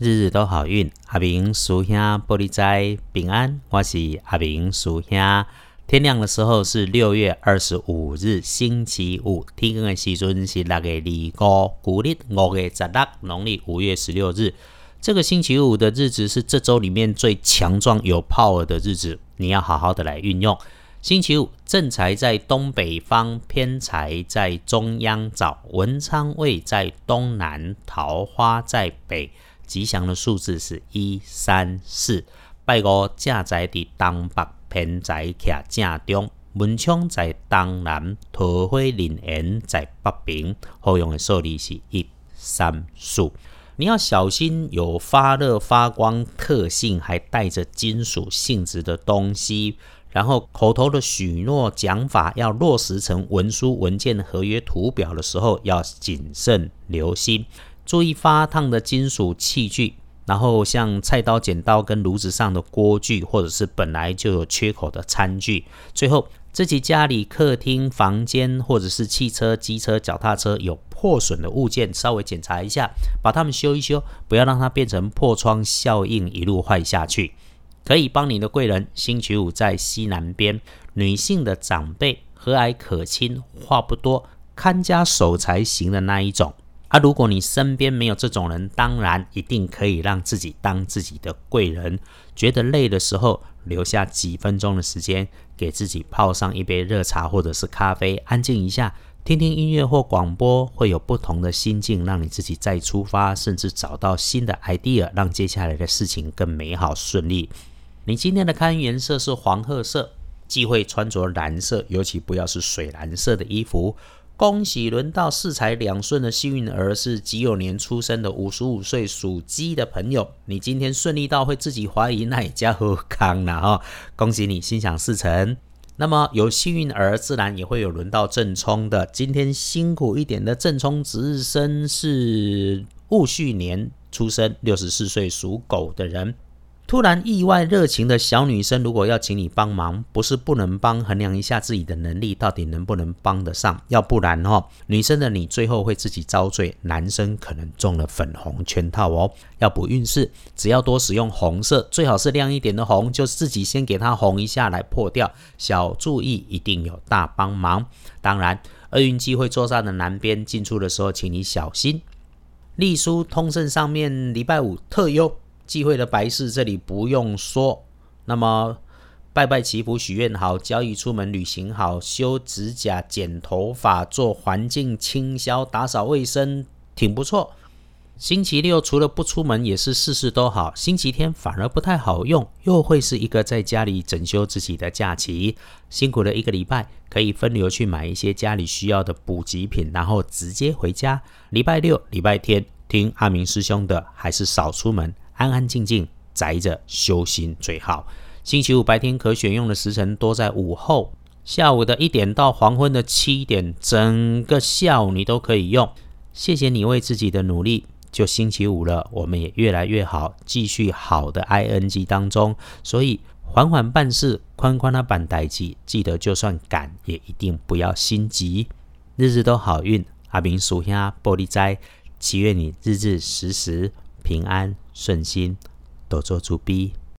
日日都好运。阿明叔兄玻璃斋平安，我是阿明叔兄。天亮的时候是六月二十五日，星期五。天光的时阵是六月二五，古历五月十六，农历五月十六日。这个星期五的日子是这周里面最强壮、有 power 的日子，你要好好的来运用。星期五正财在东北方，偏财在中央找，文昌位在东南，桃花在北。吉祥的数字是一三四。拜五正在伫东北，偏在徛正中，文昌在东南，桃花林园在北边。好用的数字是一三四。你要小心有发热发光特性，还带着金属性质的东西。然后口头的许诺讲法要落实成文书文件、合约图表的时候，要谨慎留心，注意发烫的金属器具。然后像菜刀、剪刀跟炉子上的锅具，或者是本来就有缺口的餐具。最后，自己家里客厅、房间，或者是汽车、机车、脚踏车有破损的物件，稍微检查一下，把它们修一修，不要让它变成破窗效应，一路坏下去。可以帮你的贵人，星期五在西南边，女性的长辈，和蔼可亲，话不多，看家守财型的那一种。啊，如果你身边没有这种人，当然一定可以让自己当自己的贵人。觉得累的时候，留下几分钟的时间，给自己泡上一杯热茶或者是咖啡，安静一下，听听音乐或广播，会有不同的心境，让你自己再出发，甚至找到新的 idea，让接下来的事情更美好顺利。你今天的看颜色是黄褐色，忌讳穿着蓝色，尤其不要是水蓝色的衣服。恭喜轮到四财两顺的幸运儿是己酉年出生的五十五岁属鸡的朋友，你今天顺利到会自己怀疑那一家何康了哈！恭喜你心想事成。那么有幸运儿，自然也会有轮到正冲的。今天辛苦一点的正冲值日生是戊戌年出生，六十四岁属狗的人。突然意外热情的小女生，如果要请你帮忙，不是不能帮，衡量一下自己的能力到底能不能帮得上，要不然哦，女生的你最后会自己遭罪，男生可能中了粉红圈套哦。要补运势，只要多使用红色，最好是亮一点的红，就自己先给它红一下来破掉。小注意，一定有大帮忙。当然，厄运机会坐上的南边进出的时候，请你小心。隶书通胜上面礼拜五特优。忌讳的白事，这里不用说。那么拜拜祈福许愿好，交易出门旅行好，修指甲、剪头发、做环境清消、打扫卫生，挺不错。星期六除了不出门，也是事事都好。星期天反而不太好用，又会是一个在家里整修自己的假期。辛苦了一个礼拜，可以分流去买一些家里需要的补给品，然后直接回家。礼拜六、礼拜天听阿明师兄的，还是少出门。安安静静宅着修心最好。星期五白天可选用的时辰多在午后，下午的一点到黄昏的七点，整个下午你都可以用。谢谢你为自己的努力。就星期五了，我们也越来越好，继续好的 ing 当中。所以缓缓办事，宽宽的办待机，记得就算赶，也一定不要心急。日日都好运，阿明属下玻璃斋，祈愿你日日时时平安。顺心，多做主逼。